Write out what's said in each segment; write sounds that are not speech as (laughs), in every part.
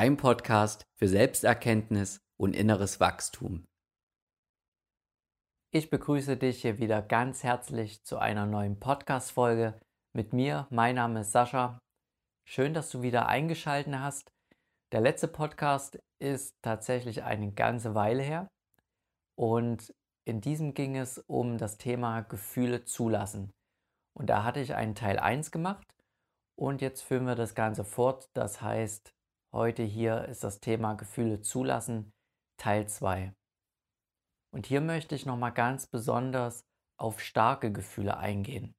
dein Podcast für Selbsterkenntnis und inneres Wachstum. Ich begrüße dich hier wieder ganz herzlich zu einer neuen Podcast-Folge mit mir. Mein Name ist Sascha. Schön, dass du wieder eingeschaltet hast. Der letzte Podcast ist tatsächlich eine ganze Weile her und in diesem ging es um das Thema Gefühle zulassen. Und da hatte ich einen Teil 1 gemacht und jetzt führen wir das Ganze fort. Das heißt, heute hier ist das Thema Gefühle zulassen, Teil 2. Und hier möchte ich nochmal ganz besonders auf starke Gefühle eingehen.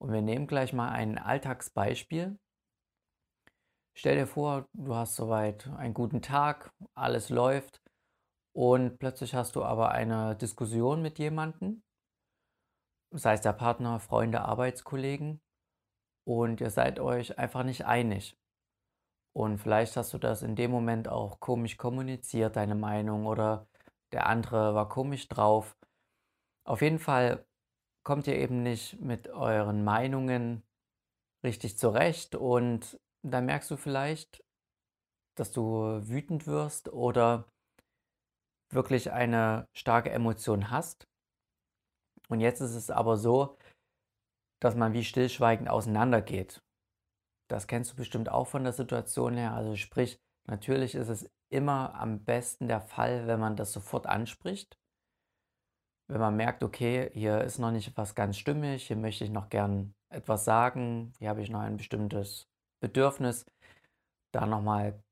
Und wir nehmen gleich mal ein Alltagsbeispiel. Stell dir vor, du hast soweit einen guten Tag, alles läuft und plötzlich hast du aber eine Diskussion mit jemandem, sei es der Partner, Freunde, Arbeitskollegen, und ihr seid euch einfach nicht einig. Und vielleicht hast du das in dem Moment auch komisch kommuniziert, deine Meinung, oder der andere war komisch drauf. Auf jeden Fall kommt ihr eben nicht mit euren Meinungen richtig zurecht und dann merkst du vielleicht, dass du wütend wirst oder wirklich eine starke Emotion hast. Und jetzt ist es aber so, dass man wie stillschweigend auseinandergeht. Das kennst du bestimmt auch von der Situation her. Also sprich, natürlich ist es immer am besten der Fall, wenn man das sofort anspricht. Wenn man merkt, okay, hier ist noch nicht was ganz stimmig, hier möchte ich noch gern etwas sagen, hier habe ich noch ein bestimmtes Bedürfnis, da nochmal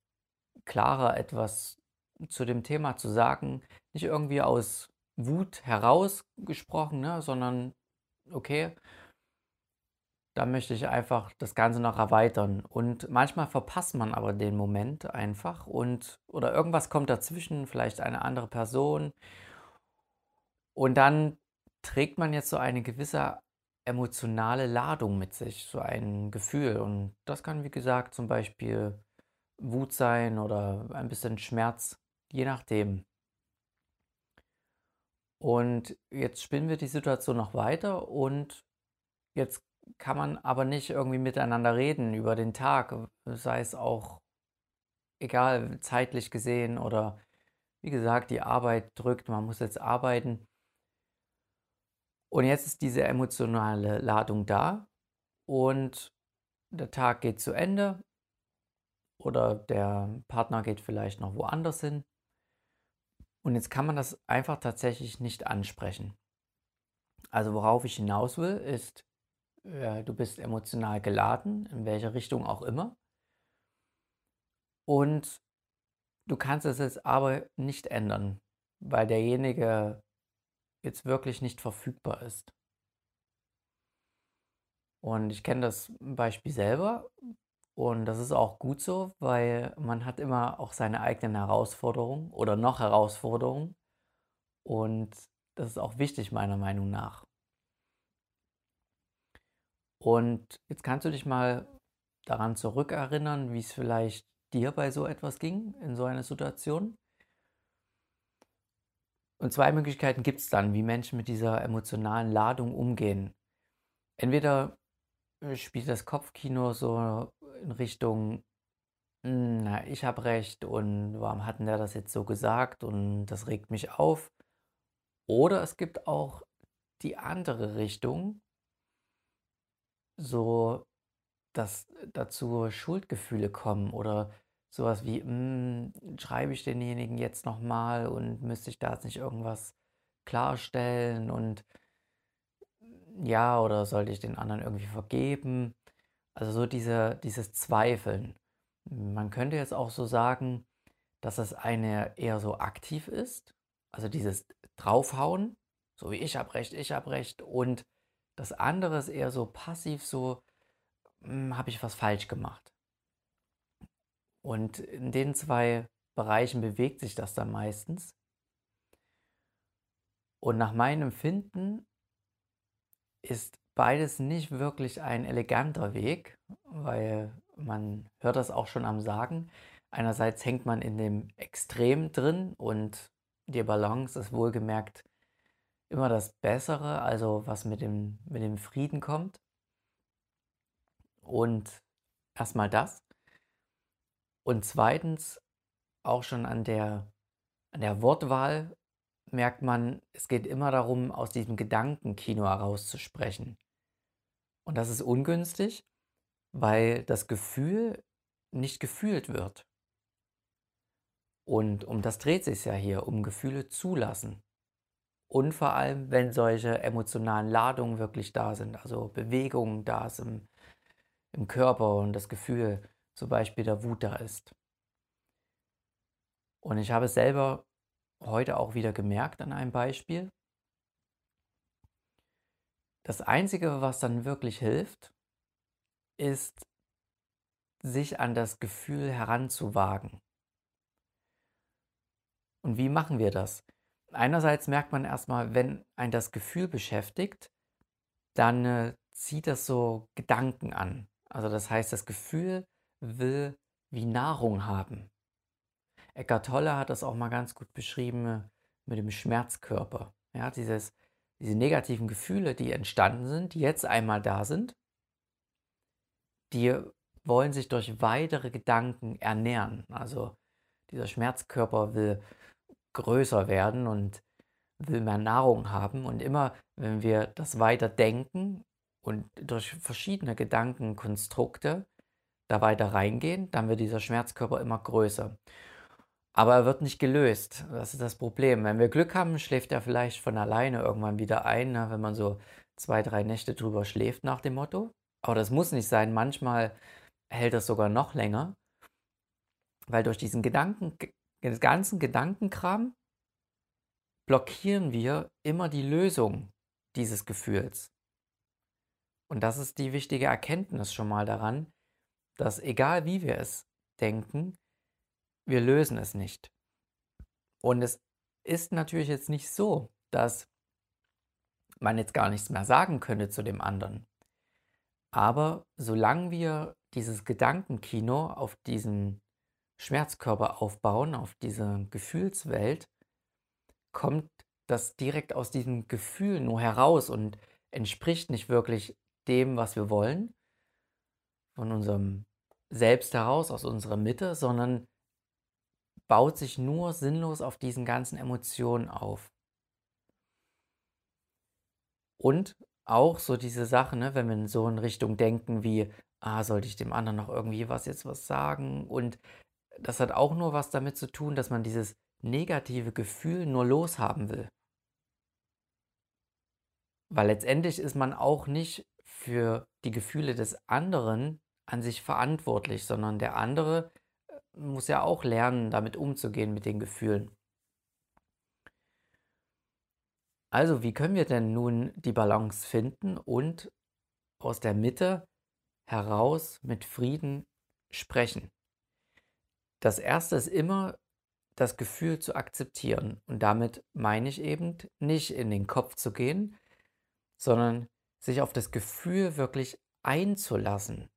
klarer etwas zu dem Thema zu sagen. Nicht irgendwie aus Wut herausgesprochen, ne, sondern okay, da möchte ich einfach das Ganze noch erweitern. Und manchmal verpasst man aber den Moment einfach und oder irgendwas kommt dazwischen, vielleicht eine andere Person. Und dann trägt man jetzt so eine gewisse emotionale Ladung mit sich, so ein Gefühl. Und das kann, wie gesagt, zum Beispiel Wut sein oder ein bisschen Schmerz je nachdem. Und jetzt spinnen wir die Situation noch weiter und jetzt kann man aber nicht irgendwie miteinander reden über den Tag, sei es auch egal, zeitlich gesehen oder wie gesagt, die Arbeit drückt, man muss jetzt arbeiten. Und jetzt ist diese emotionale Ladung da und der Tag geht zu Ende oder der Partner geht vielleicht noch woanders hin. Und jetzt kann man das einfach tatsächlich nicht ansprechen. Also worauf ich hinaus will, ist, ja, du bist emotional geladen, in welche Richtung auch immer. Und du kannst es jetzt aber nicht ändern, weil derjenige jetzt wirklich nicht verfügbar ist. Und ich kenne das Beispiel selber und das ist auch gut so, weil man hat immer auch seine eigenen Herausforderungen oder noch Herausforderungen. Und das ist auch wichtig meiner Meinung nach. Und jetzt kannst du dich mal daran zurückerinnern, wie es vielleicht dir bei so etwas ging, in so einer Situation. Und zwei Möglichkeiten gibt es dann, wie Menschen mit dieser emotionalen Ladung umgehen. Entweder äh, spielt das Kopfkino so in Richtung, hm, na, ich habe recht und warum hat denn der das jetzt so gesagt und das regt mich auf. Oder es gibt auch die andere Richtung, so dass dazu Schuldgefühle kommen oder sowas wie, hm, schreibe ich denjenigen jetzt nochmal und müsste ich da jetzt nicht irgendwas klarstellen und ja, oder sollte ich den anderen irgendwie vergeben? Also so diese, dieses Zweifeln. Man könnte jetzt auch so sagen, dass das eine eher so aktiv ist, also dieses Draufhauen, so wie ich habe recht, ich habe recht, und das andere ist eher so passiv, so hm, habe ich was falsch gemacht. Und in den zwei Bereichen bewegt sich das dann meistens. Und nach meinem Empfinden ist beides nicht wirklich ein eleganter Weg, weil man hört das auch schon am Sagen. Einerseits hängt man in dem Extrem drin und die Balance ist wohlgemerkt immer das Bessere, also was mit dem, mit dem Frieden kommt. Und erstmal das. Und zweitens, auch schon an der, an der Wortwahl merkt man, es geht immer darum, aus diesem Gedankenkino herauszusprechen. Und das ist ungünstig, weil das Gefühl nicht gefühlt wird. Und um das dreht sich ja hier, um Gefühle zulassen. Und vor allem, wenn solche emotionalen Ladungen wirklich da sind, also Bewegungen da sind im, Körper und das Gefühl zum Beispiel der Wut da ist. Und ich habe es selber heute auch wieder gemerkt an einem Beispiel. Das Einzige, was dann wirklich hilft, ist, sich an das Gefühl heranzuwagen. Und wie machen wir das? Einerseits merkt man erstmal, wenn ein das Gefühl beschäftigt, dann äh, zieht das so Gedanken an. Also das heißt, das Gefühl will wie Nahrung haben. Eckart Tolle hat das auch mal ganz gut beschrieben äh, mit dem Schmerzkörper. Ja, dieses, diese negativen Gefühle, die entstanden sind, die jetzt einmal da sind, die wollen sich durch weitere Gedanken ernähren. Also dieser Schmerzkörper will größer werden und will mehr Nahrung haben. Und immer, wenn wir das weiter denken und durch verschiedene Gedankenkonstrukte da weiter reingehen, dann wird dieser Schmerzkörper immer größer. Aber er wird nicht gelöst. Das ist das Problem. Wenn wir Glück haben, schläft er vielleicht von alleine irgendwann wieder ein, ne, wenn man so zwei, drei Nächte drüber schläft nach dem Motto. Aber das muss nicht sein. Manchmal hält das sogar noch länger, weil durch diesen Gedanken, den ganzen Gedankenkram blockieren wir immer die Lösung dieses Gefühls. Und das ist die wichtige Erkenntnis schon mal daran, dass egal wie wir es denken, wir lösen es nicht. Und es ist natürlich jetzt nicht so, dass man jetzt gar nichts mehr sagen könnte zu dem anderen. Aber solange wir dieses Gedankenkino auf diesen Schmerzkörper aufbauen, auf diese Gefühlswelt, kommt das direkt aus diesem Gefühl nur heraus und entspricht nicht wirklich dem, was wir wollen, von unserem Selbst heraus, aus unserer Mitte, sondern baut sich nur sinnlos auf diesen ganzen Emotionen auf. Und auch so diese Sache, ne, wenn wir so in Richtung denken wie, ah, sollte ich dem anderen noch irgendwie was jetzt was sagen? Und das hat auch nur was damit zu tun, dass man dieses negative Gefühl nur loshaben will. Weil letztendlich ist man auch nicht für die Gefühle des anderen an sich verantwortlich, sondern der andere muss ja auch lernen, damit umzugehen mit den Gefühlen. Also, wie können wir denn nun die Balance finden und aus der Mitte heraus mit Frieden sprechen? Das erste ist immer das Gefühl zu akzeptieren. Und damit meine ich eben nicht in den Kopf zu gehen, sondern sich auf das Gefühl wirklich einzulassen.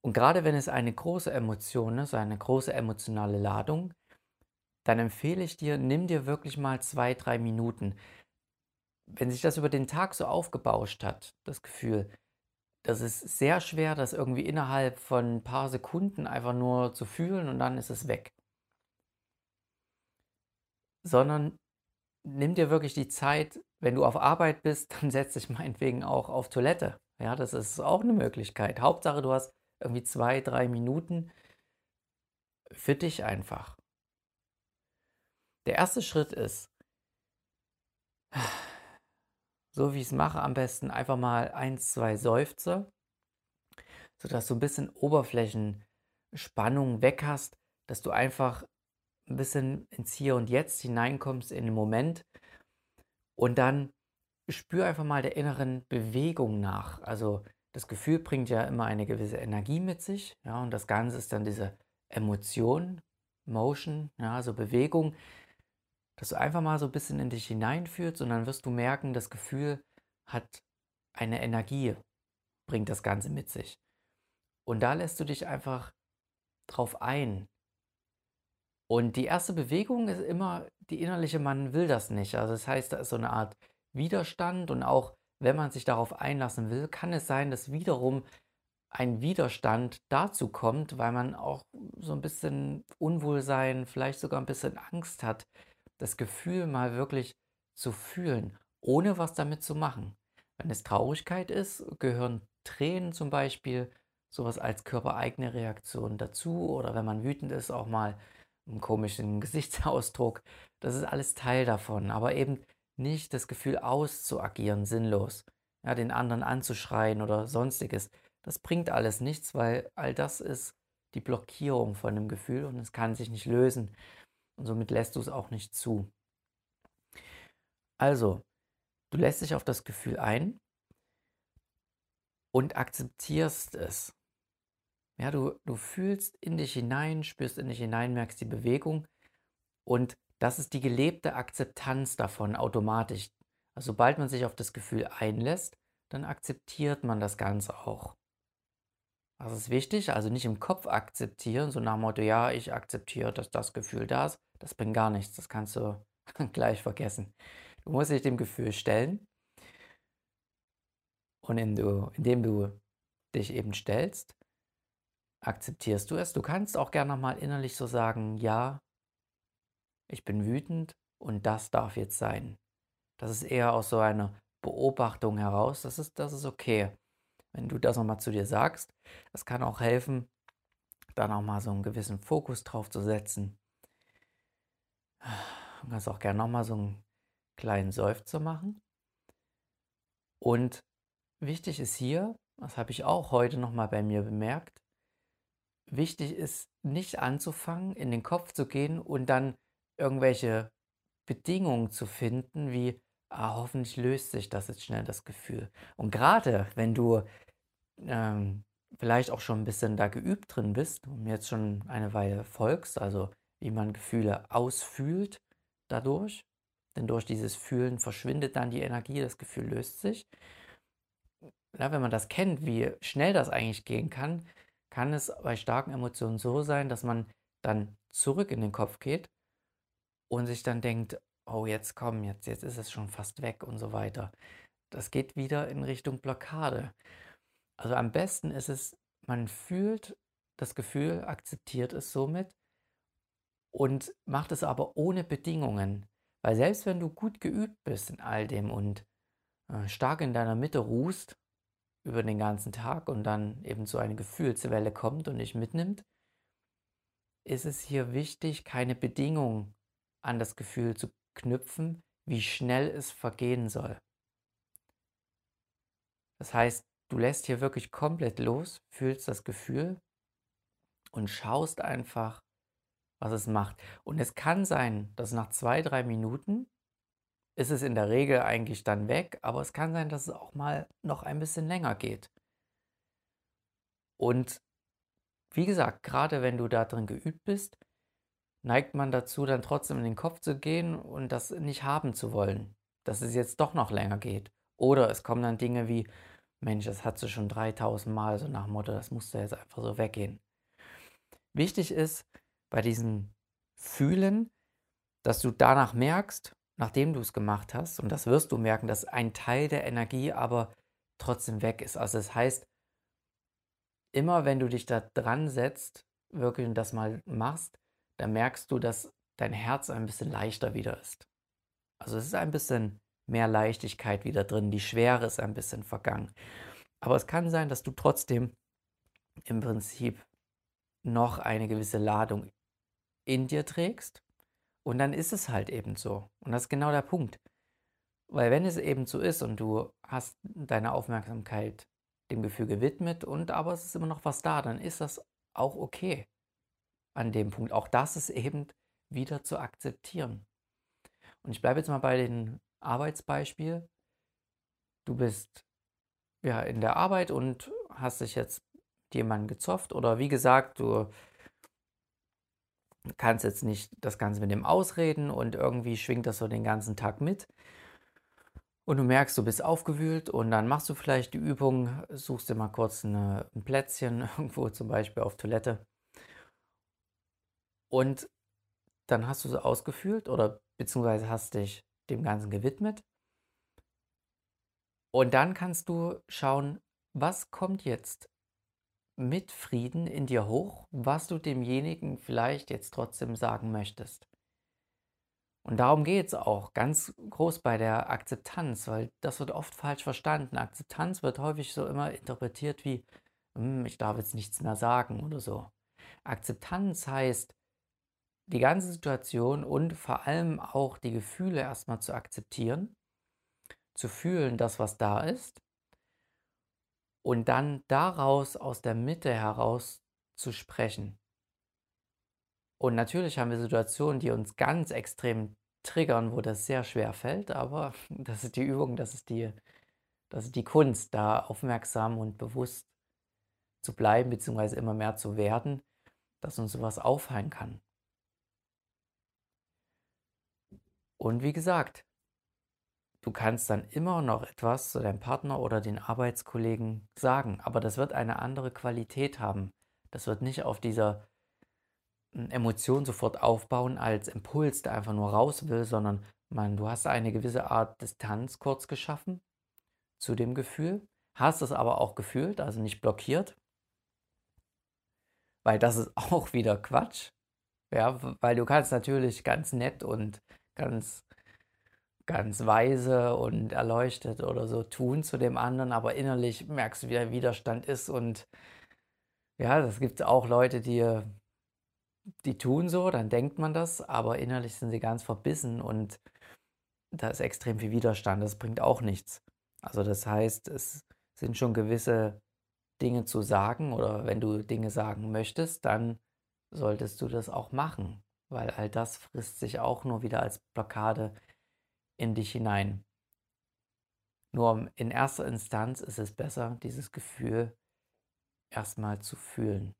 Und gerade wenn es eine große Emotion ist, eine große emotionale Ladung, dann empfehle ich dir, nimm dir wirklich mal zwei, drei Minuten. Wenn sich das über den Tag so aufgebauscht hat, das Gefühl, das ist sehr schwer, das irgendwie innerhalb von ein paar Sekunden einfach nur zu fühlen und dann ist es weg. Sondern nimm dir wirklich die Zeit, wenn du auf Arbeit bist, (laughs) dann setz dich meinetwegen auch auf Toilette. Ja, das ist auch eine Möglichkeit. Hauptsache, du hast irgendwie zwei, drei Minuten für dich einfach. Der erste Schritt ist, so wie ich es mache, am besten einfach mal ein, zwei Seufzer, sodass du ein bisschen Oberflächenspannung weg hast, dass du einfach ein bisschen ins Hier und Jetzt hineinkommst in den Moment und dann spür einfach mal der inneren Bewegung nach. Also das Gefühl bringt ja immer eine gewisse Energie mit sich, ja, und das Ganze ist dann diese Emotion, Motion, ja, also Bewegung, dass du einfach mal so ein bisschen in dich hineinführst und dann wirst du merken, das Gefühl hat eine Energie, bringt das Ganze mit sich. Und da lässt du dich einfach drauf ein. Und die erste Bewegung ist immer die innerliche, man will das nicht. Also das heißt, da ist so eine Art Widerstand und auch wenn man sich darauf einlassen will, kann es sein, dass wiederum ein Widerstand dazu kommt, weil man auch so ein bisschen Unwohlsein, vielleicht sogar ein bisschen Angst hat, das Gefühl mal wirklich zu fühlen, ohne was damit zu machen. Wenn es Traurigkeit ist, gehören Tränen zum Beispiel sowas als körpereigene Reaktion dazu oder wenn man wütend ist, auch mal einen komischen (laughs) Gesichtsausdruck. Das ist alles Teil davon, aber eben nicht das Gefühl auszuagieren, sinnlos, ja, den anderen anzuschreien oder sonstiges. Das bringt alles nichts, weil all das ist die Blockierung von dem Gefühl und es kann sich nicht lösen und somit lässt du es auch nicht zu. Also, du lässt dich auf das Gefühl ein und akzeptierst es. Ja, du, du fühlst in dich hinein, spürst in dich hinein, merkst die Bewegung und das ist die gelebte Akzeptanz davon automatisch. Also sobald man sich auf das Gefühl einlässt, dann akzeptiert man das Ganze auch. Das ist wichtig, also nicht im Kopf akzeptieren, so nach dem Motto, ja, ich akzeptiere, dass das Gefühl da ist, das bringt gar nichts, das kannst du (laughs) gleich vergessen. Du musst dich dem Gefühl stellen und indem du, indem du dich eben stellst, akzeptierst du es. Du kannst auch gerne nochmal innerlich so sagen, ja, ich bin wütend und das darf jetzt sein. Das ist eher aus so einer Beobachtung heraus, das ist, das ist okay. Wenn du das nochmal zu dir sagst, das kann auch helfen, da nochmal so einen gewissen Fokus drauf zu setzen. Du kannst auch gerne nochmal so einen kleinen Seufzer machen. Und wichtig ist hier, das habe ich auch heute nochmal bei mir bemerkt, wichtig ist, nicht anzufangen, in den Kopf zu gehen und dann irgendwelche Bedingungen zu finden, wie ah, hoffentlich löst sich das jetzt schnell, das Gefühl. Und gerade wenn du ähm, vielleicht auch schon ein bisschen da geübt drin bist und jetzt schon eine Weile folgst, also wie man Gefühle ausfühlt dadurch, denn durch dieses Fühlen verschwindet dann die Energie, das Gefühl löst sich. Ja, wenn man das kennt, wie schnell das eigentlich gehen kann, kann es bei starken Emotionen so sein, dass man dann zurück in den Kopf geht und sich dann denkt, oh, jetzt komm, jetzt, jetzt ist es schon fast weg und so weiter. Das geht wieder in Richtung Blockade. Also am besten ist es, man fühlt das Gefühl, akzeptiert es somit und macht es aber ohne Bedingungen. Weil selbst wenn du gut geübt bist in all dem und äh, stark in deiner Mitte ruhst, über den ganzen Tag und dann eben so eine Gefühlswelle kommt und dich mitnimmt, ist es hier wichtig, keine Bedingung an das Gefühl zu knüpfen, wie schnell es vergehen soll. Das heißt, du lässt hier wirklich komplett los, fühlst das Gefühl und schaust einfach, was es macht. Und es kann sein, dass nach zwei, drei Minuten ist es in der Regel eigentlich dann weg, aber es kann sein, dass es auch mal noch ein bisschen länger geht. Und wie gesagt, gerade wenn du da drin geübt bist, neigt man dazu, dann trotzdem in den Kopf zu gehen und das nicht haben zu wollen, dass es jetzt doch noch länger geht. Oder es kommen dann Dinge wie, Mensch, das hat sie schon 3000 Mal, so nach Motto, das muss da jetzt einfach so weggehen. Wichtig ist bei diesem Fühlen, dass du danach merkst, nachdem du es gemacht hast, und das wirst du merken, dass ein Teil der Energie aber trotzdem weg ist. Also das heißt, immer wenn du dich da dran setzt, wirklich das mal machst, dann merkst du, dass dein Herz ein bisschen leichter wieder ist. Also es ist ein bisschen mehr Leichtigkeit wieder drin, die Schwere ist ein bisschen vergangen. Aber es kann sein, dass du trotzdem im Prinzip noch eine gewisse Ladung in dir trägst und dann ist es halt eben so. Und das ist genau der Punkt. Weil wenn es eben so ist und du hast deine Aufmerksamkeit dem Gefühl gewidmet und aber es ist immer noch was da, dann ist das auch okay an dem Punkt. Auch das ist eben wieder zu akzeptieren. Und ich bleibe jetzt mal bei dem Arbeitsbeispiel. Du bist ja in der Arbeit und hast dich jetzt jemanden gezofft oder wie gesagt, du kannst jetzt nicht das Ganze mit dem ausreden und irgendwie schwingt das so den ganzen Tag mit. Und du merkst, du bist aufgewühlt und dann machst du vielleicht die Übung, suchst dir mal kurz eine, ein Plätzchen, (laughs) irgendwo zum Beispiel auf Toilette. Und dann hast du so ausgefühlt oder beziehungsweise hast dich dem Ganzen gewidmet. Und dann kannst du schauen, was kommt jetzt mit Frieden in dir hoch, was du demjenigen vielleicht jetzt trotzdem sagen möchtest. Und darum geht es auch ganz groß bei der Akzeptanz, weil das wird oft falsch verstanden. Akzeptanz wird häufig so immer interpretiert wie, hm, ich darf jetzt nichts mehr sagen oder so. Akzeptanz heißt, die ganze Situation und vor allem auch die Gefühle erstmal zu akzeptieren, zu fühlen, das, was da ist, und dann daraus aus der Mitte heraus zu sprechen. Und natürlich haben wir Situationen, die uns ganz extrem triggern, wo das sehr schwer fällt, aber (laughs) das ist die Übung, das ist die, das ist die Kunst, da aufmerksam und bewusst zu bleiben, beziehungsweise immer mehr zu werden, dass uns sowas auffallen kann. Und wie gesagt, du kannst dann immer noch etwas zu deinem Partner oder den Arbeitskollegen sagen, aber das wird eine andere Qualität haben. Das wird nicht auf dieser hm, Emotion sofort aufbauen als Impuls, der einfach nur raus will, sondern man, du hast eine gewisse Art Distanz kurz geschaffen zu dem Gefühl, hast es aber auch gefühlt, also nicht blockiert, weil das ist (laughs) auch wieder Quatsch. Ja, weil du kannst natürlich ganz nett und ganz, ganz weise und erleuchtet oder so tun zu dem anderen, aber innerlich merkst du, wie der Widerstand ist und ja, es gibt auch Leute, die, die tun so, dann denkt man das, aber innerlich sind sie ganz verbissen und da ist extrem viel Widerstand, das bringt auch nichts. Also das heißt, es sind schon gewisse Dinge zu sagen oder wenn du Dinge sagen möchtest, dann solltest du das auch machen, weil all das frisst sich auch nur wieder als Blockade in dich hinein. Nur in erster Instanz ist es besser, dieses Gefühl erstmal zu fühlen.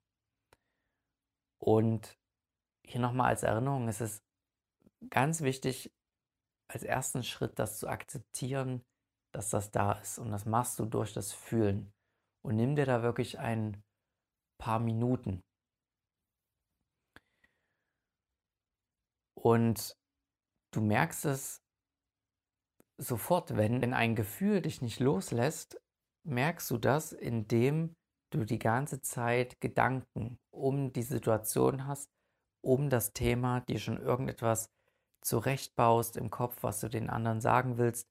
Und hier nochmal als Erinnerung, es ist ganz wichtig, als ersten Schritt das zu akzeptieren, dass das da ist. Und das machst du durch das Fühlen und nimm dir da wirklich ein paar Minuten. Und du merkst es sofort, wenn, ein Gefühl dich nicht loslässt, merkst du das, indem du die ganze Zeit Gedanken um die Situation hast, um das Thema, dir schon irgendetwas zurechtbaust im Kopf, was du den anderen sagen willst,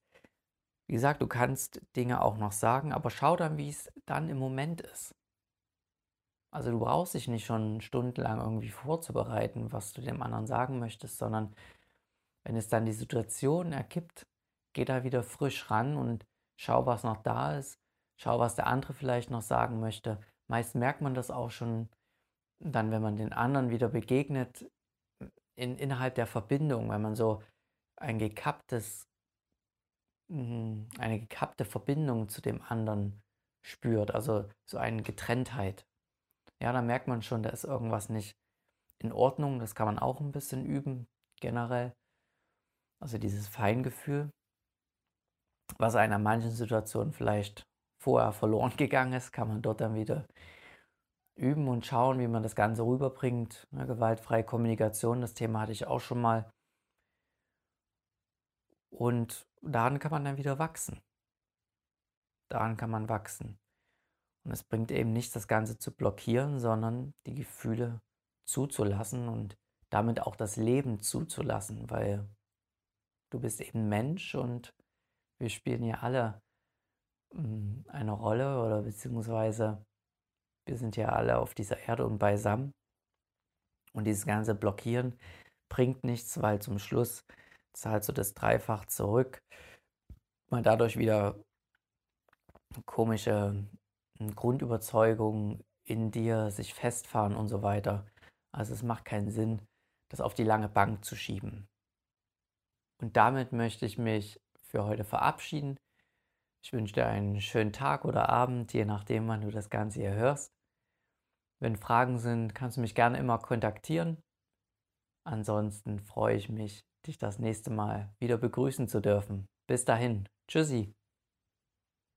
wie gesagt, du kannst Dinge auch noch sagen, aber schau dann, wie es dann im Moment ist. Also du brauchst dich nicht schon stundenlang irgendwie vorzubereiten, was du dem anderen sagen möchtest, sondern wenn es dann die Situation ergibt, geh da wieder frisch ran und schau, was noch da ist, schau, was der andere vielleicht noch sagen möchte. Meist merkt man das auch schon dann, wenn man den anderen wieder begegnet, in, innerhalb der Verbindung, wenn man so ein gekapptes Mhm, eine gekappte Verbindung zu dem anderen spürt, also so eine Getrenntheit. Ja, da merkt man schon, da ist irgendwas nicht in Ordnung. Das kann man auch ein bisschen üben, generell. Also dieses Feingefühl, was einem an manchen Situationen vielleicht vorher verloren (laughs) gegangen ist, kann man dort dann wieder üben und schauen, wie man das Ganze rüberbringt. Ja, gewaltfreie Kommunikation, das Thema hatte ich auch schon mal. Und daran kann man dann wieder wachsen. Daran kann man wachsen. Und es bringt eben nichts, das Ganze zu blockieren, sondern die Gefühle zuzulassen und damit auch das Leben zuzulassen, weil du bist eben Mensch und wir spielen ja alle hm, eine Rolle oder beziehungsweise wir sind ja alle auf dieser Erde und beisammen. Und dieses ganze Blockieren bringt nichts, weil zum Schluss zahlst du das dreifach zurück, weil dadurch wieder komische hm, Grundüberzeugungen in dir sich festfahren und so weiter. Also es macht keinen Sinn, das auf die lange Bank zu schieben. Und damit möchte ich mich für heute verabschieden. Ich wünsche dir einen schönen Tag oder Abend, je nachdem, wann du das Ganze hier hörst. Wenn Fragen sind, kannst du mich gerne immer kontaktieren. Ansonsten freue ich mich, dich das nächste Mal wieder begrüßen zu dürfen. Bis dahin, tschüssi.